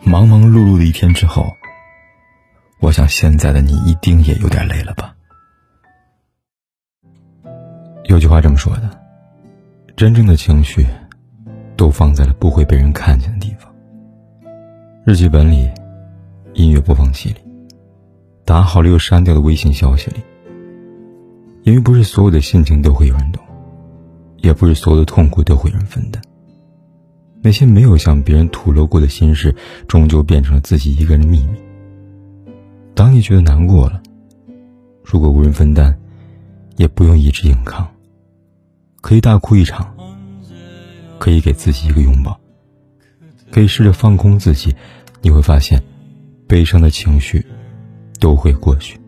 忙忙碌碌的一天之后，我想现在的你一定也有点累了吧？有句话这么说的：真正的情绪，都放在了不会被人看见的地方。日记本里，音乐播放器里，打好了又删掉的微信消息里。因为不是所有的心情都会有人懂，也不是所有的痛苦都会有人分担。那些没有向别人吐露过的心事，终究变成了自己一个人的秘密。当你觉得难过了，如果无人分担，也不用一直硬扛，可以大哭一场，可以给自己一个拥抱，可以试着放空自己，你会发现，悲伤的情绪都会过去。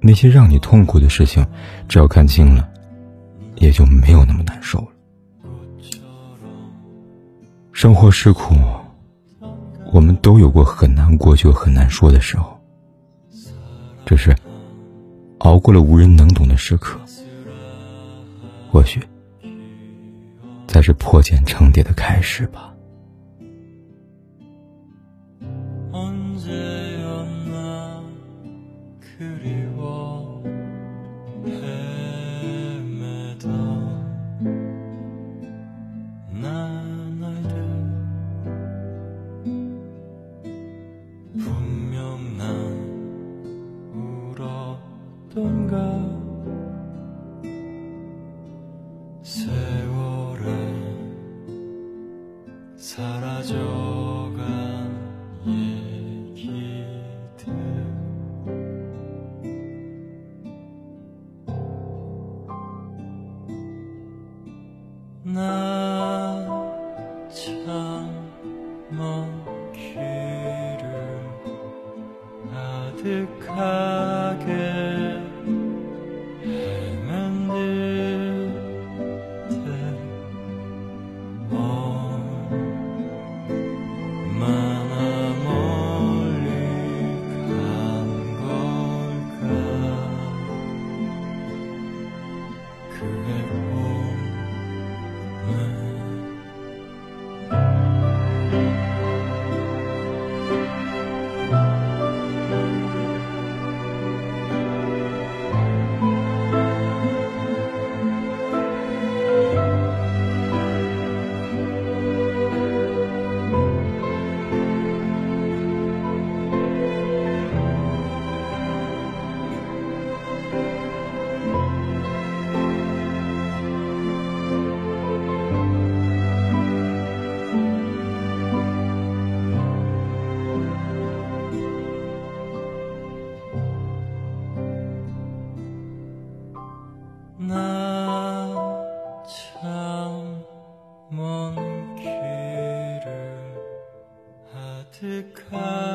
那些让你痛苦的事情，只要看清了，也就没有那么难受了。生活是苦，我们都有过很难过就很难说的时候。只是熬过了无人能懂的时刻，或许才是破茧成蝶的开始吧。 먼 길을 아득하게 나참먼 길을 아득하게